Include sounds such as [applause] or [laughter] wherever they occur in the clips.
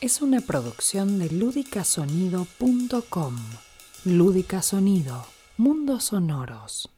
es una producción de ludicasonido.com. Lúdica Sonido, mundos sonoros.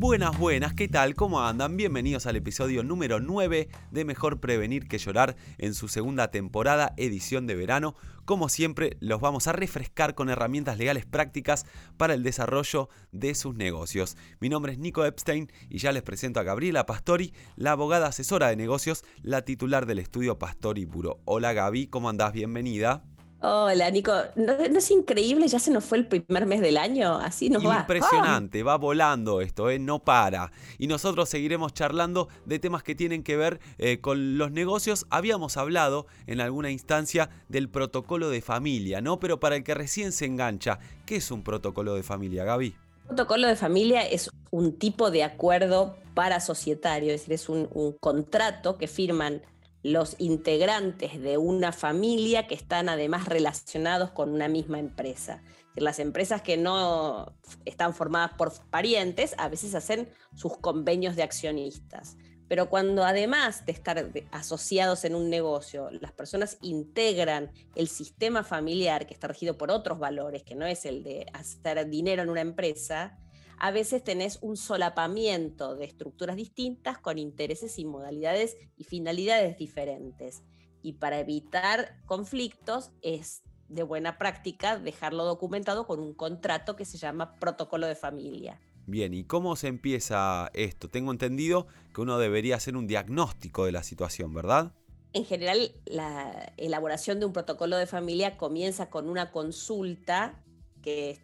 Buenas, buenas, ¿qué tal? ¿Cómo andan? Bienvenidos al episodio número 9 de Mejor Prevenir que Llorar en su segunda temporada, edición de verano. Como siempre, los vamos a refrescar con herramientas legales prácticas para el desarrollo de sus negocios. Mi nombre es Nico Epstein y ya les presento a Gabriela Pastori, la abogada asesora de negocios, la titular del estudio Pastori Puro. Hola Gaby, ¿cómo andás? Bienvenida. Hola, Nico. ¿No, es increíble? Ya se nos fue el primer mes del año. Así nos va. Impresionante, va volando esto, ¿eh? no para. Y nosotros seguiremos charlando de temas que tienen que ver eh, con los negocios. Habíamos hablado en alguna instancia del protocolo de familia, ¿no? Pero para el que recién se engancha, ¿qué es un protocolo de familia, Gaby? Un protocolo de familia es un tipo de acuerdo para societario, es decir, es un, un contrato que firman los integrantes de una familia que están además relacionados con una misma empresa. Las empresas que no están formadas por parientes a veces hacen sus convenios de accionistas. Pero cuando además de estar asociados en un negocio, las personas integran el sistema familiar que está regido por otros valores, que no es el de hacer dinero en una empresa, a veces tenés un solapamiento de estructuras distintas con intereses y modalidades y finalidades diferentes. Y para evitar conflictos es de buena práctica dejarlo documentado con un contrato que se llama protocolo de familia. Bien, ¿y cómo se empieza esto? Tengo entendido que uno debería hacer un diagnóstico de la situación, ¿verdad? En general, la elaboración de un protocolo de familia comienza con una consulta que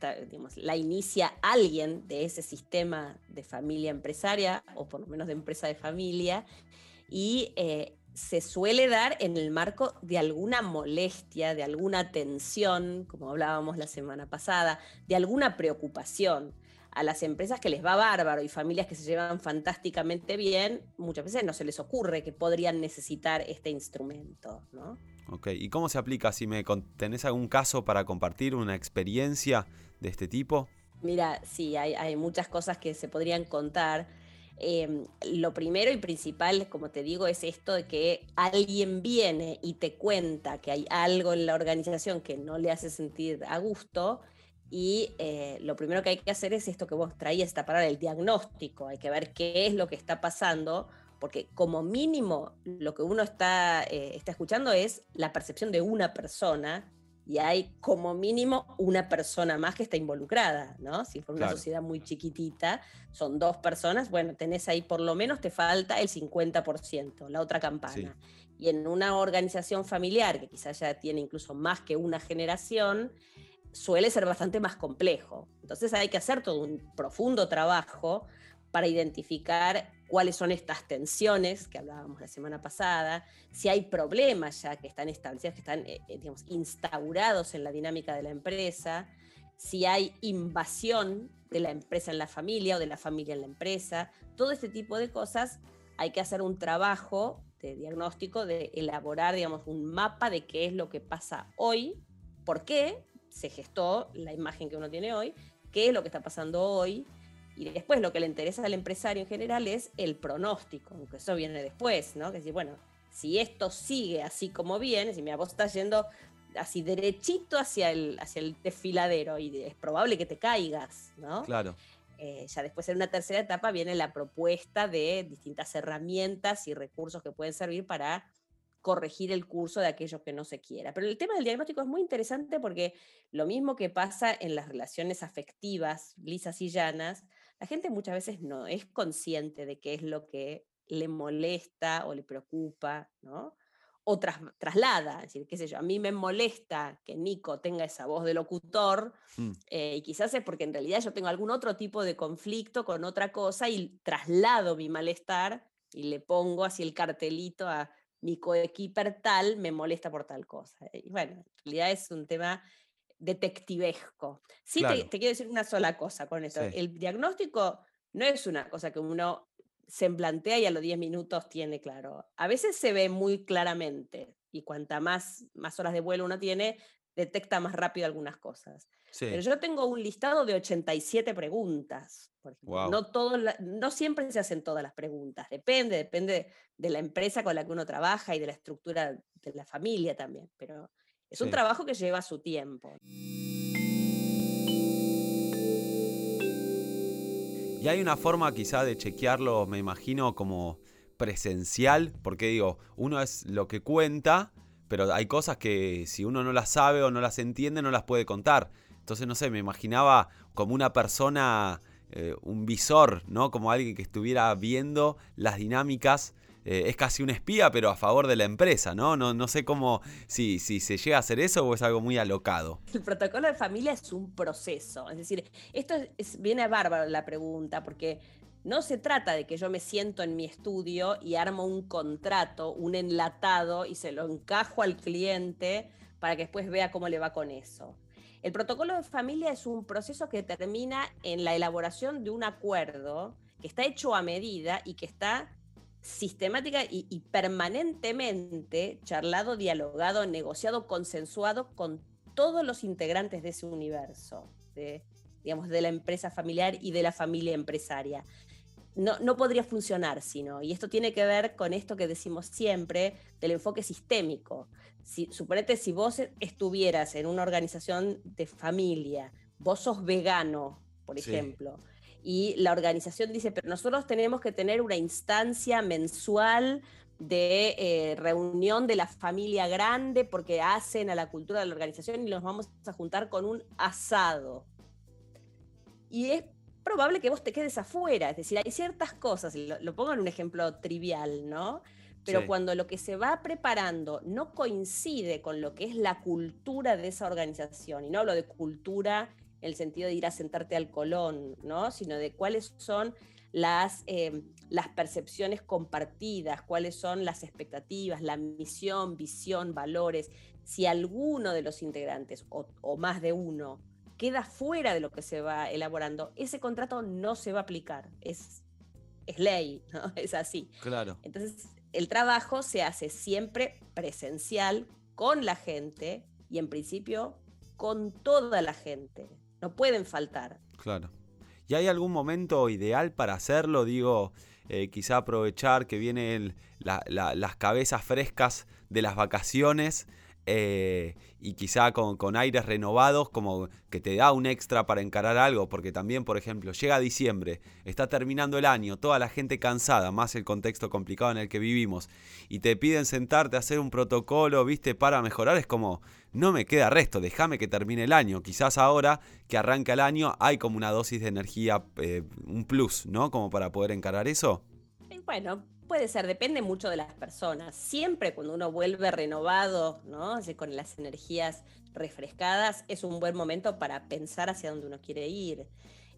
la inicia alguien de ese sistema de familia empresaria, o por lo menos de empresa de familia, y eh, se suele dar en el marco de alguna molestia, de alguna tensión, como hablábamos la semana pasada, de alguna preocupación. A las empresas que les va bárbaro y familias que se llevan fantásticamente bien, muchas veces no se les ocurre que podrían necesitar este instrumento. ¿no? Ok, ¿y cómo se aplica? Si me tenés algún caso para compartir, una experiencia de este tipo. Mira, sí, hay, muchas cosas que se podrían contar. Em, lo primero y principal, como te digo, es esto de que alguien viene y te cuenta que hay algo en la organización que no le hace sentir a gusto. Y eh, lo primero que hay que hacer es esto que vos traías, esta palabra, el diagnóstico. Hay que ver qué es lo que está pasando porque como mínimo lo que uno está, eh, está escuchando es la percepción de una persona y hay como mínimo una persona más que está involucrada, ¿no? Si fue una sociedad muy chiquitita, son dos personas, bueno, tenés ahí por lo menos te falta el 50%, la otra campana. Y en una organización familiar, que quizás ya tiene incluso más que una generación, suele ser bastante más complejo. Entonces hay que hacer todo un profundo trabajo para identificar cuáles son estas tensiones que hablábamos la semana pasada, si hay problemas ya que están establecidos, que están eh, eh, digamos, instaurados en la dinámica de la empresa, si hay invasión de la empresa en la familia o de la familia en la empresa, todo este tipo de cosas hay que hacer un trabajo de diagnóstico, de elaborar, digamos, un mapa de qué es lo que pasa hoy, por qué se gestó la imagen que uno tiene hoy, qué es lo que está pasando hoy, y después lo que le interesa al empresario en general es el pronóstico, aunque eso viene después, ¿no? Que decir, bueno, si esto sigue así como viene, si mira, vos estás yendo así derechito hacia el, hacia el desfiladero y es probable que te caigas, ¿no? Claro. Eh, ya después en una tercera etapa viene la propuesta de distintas herramientas y recursos que pueden servir para corregir el curso de aquello que no se quiera. Pero el tema del diagnóstico es muy interesante porque lo mismo que pasa en las relaciones afectivas lisas y llanas, la gente muchas veces no es consciente de qué es lo que le molesta o le preocupa, ¿no? O traslada, es decir, qué sé yo, a mí me molesta que Nico tenga esa voz de locutor mm. eh, y quizás es porque en realidad yo tengo algún otro tipo de conflicto con otra cosa y traslado mi malestar y le pongo así el cartelito a mi coequiper tal me molesta por tal cosa. Y bueno, en realidad es un tema detectivesco. Sí, te, quiero decir una sola cosa con esto. El diagnóstico no es una cosa que uno se plantea y a los 10 minutos tiene claro. A veces se ve muy claramente y cuanta más, más horas de vuelo uno tiene, detecta más rápido algunas cosas. Pero yo tengo un listado de 87 preguntas. No, todo no siempre se hacen todas las preguntas, depende, depende de la empresa con la que uno trabaja y de la estructura de la familia también, pero es un trabajo que lleva su tiempo. Y hay una forma quizá de chequearlo, me imagino, como presencial, porque digo, uno es lo que cuenta, pero hay cosas que si uno no las sabe o no las entiende, no las puede contar. Entonces, no sé, me imaginaba como una persona, eh, un visor, ¿no? Como alguien que estuviera viendo las dinámicas. Eh, es casi un espía, pero a favor de la empresa, ¿no? No, no sé cómo, si, si se llega a hacer eso o es algo muy alocado. El protocolo de familia es un proceso. Es decir, esto es, viene bárbaro la pregunta, porque no se trata de que yo me siento en mi estudio y armo un contrato, un enlatado y se lo encajo al cliente para que después vea cómo le va con eso. El protocolo de familia es un proceso que termina en la elaboración de un acuerdo que está hecho a medida y que está sistemática y, permanentemente charlado, dialogado, negociado, consensuado con todos los integrantes de ese universo, digamos, de la empresa familiar y de la familia empresaria no, podría funcionar sino. Y esto tiene que ver con esto que decimos siempre del enfoque sistémico. Si, suponete, si vos estuvieras en una organización de familia, vos sos vegano, por ejemplo, y la organización dice, pero nosotros tenemos que tener una instancia mensual de eh, reunión de la familia grande porque hacen a la cultura de la organización y nos vamos a juntar con un asado. Y es probable que vos te quedes afuera. Es decir, hay ciertas cosas, lo, pongo en un ejemplo trivial, ¿no? Pero cuando lo que se va preparando no coincide con lo que es la cultura de esa organización, y no hablo de cultura en el sentido de ir a sentarte al colón, ¿no? Sino de cuáles son las, eh, las percepciones compartidas, cuáles son las expectativas, la misión, visión, valores. Si alguno de los integrantes, o, o más de uno, queda fuera de lo que se va elaborando, ese contrato no se va a aplicar. Es, es ley, [laughs] ¿no? Es así. Claro. Entonces, el trabajo se hace siempre presencial con la gente y en principio con toda la gente. No pueden faltar. Claro. ¿Y hay algún momento ideal para hacerlo? Digo, eh, quizá aprovechar que vienen las cabezas frescas de las vacaciones eh, y quizá con, aires renovados, como que te da un extra para encarar algo, porque también, por ejemplo, llega diciembre, está terminando el año, toda la gente cansada, más el contexto complicado en el que vivimos, y te piden sentarte a hacer un protocolo, viste, para mejorar, es como, no me queda resto, déjame que termine el año. Quizás ahora que arranca el año hay como una dosis de energía, eh, un plus, ¿no? Como para poder encarar eso. Bueno, Puede ser, depende mucho de las personas. Siempre cuando uno vuelve renovado, ¿no? con las energías refrescadas, es un buen momento para pensar hacia dónde uno quiere ir.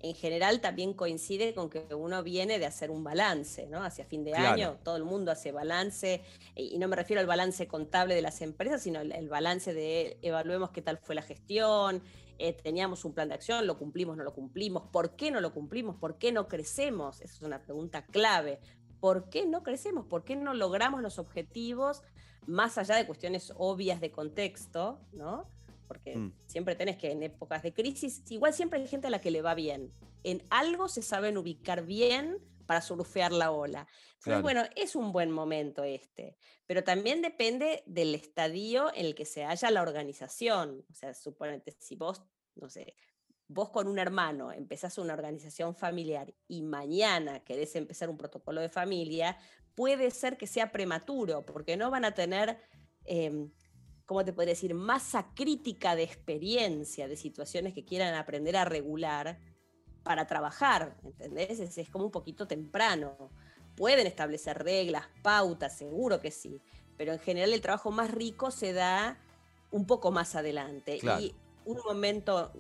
En general también coincide con que uno viene de hacer un balance, ¿no? Hacia fin de año, todo el mundo hace balance, y no me refiero al balance contable de las empresas, sino el, balance de evaluemos qué tal fue la gestión, eh, teníamos un plan de acción, lo cumplimos, no lo cumplimos, ¿por qué no lo cumplimos? ¿Por qué no crecemos? Esa es una pregunta clave. ¿Por qué no crecemos? ¿Por qué no logramos los objetivos más allá de cuestiones obvias de contexto, ¿no? Porque mm. siempre tenés que en épocas de crisis, igual siempre hay gente a la que le va bien. En algo se saben ubicar bien para surfear la ola. Entonces, bueno, es un buen momento este, pero también depende del estadio en el que se halla la organización. O sea, suponete, si vos, no sé, vos con un hermano empezás una organización familiar y mañana querés empezar un protocolo de familia, puede ser que sea prematuro, porque no van a tener, eh, ¿cómo te podría decir?, masa crítica de experiencia, de situaciones que quieran aprender a regular para trabajar, ¿entendés? Es, es como un poquito temprano. Pueden establecer reglas, pautas, seguro que sí, pero en general el trabajo más rico se da un poco más adelante. Un momento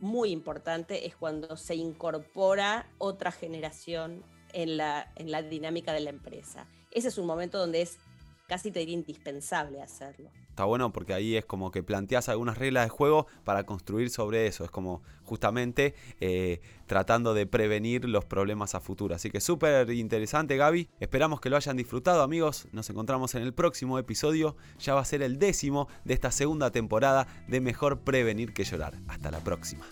muy importante es cuando se incorpora otra generación en la, en la dinámica de la empresa. Ese es un momento donde es casi te diría indispensable hacerlo. Está bueno porque ahí es como que planteas algunas reglas de juego para construir sobre eso. Es como justamente eh, tratando de prevenir los problemas a futuro. Así que súper interesante, Gaby. Esperamos que lo hayan disfrutado, amigos. Nos encontramos en el próximo episodio. Ya va a ser el décimo de esta segunda temporada de Mejor Prevenir que Llorar. Hasta la próxima.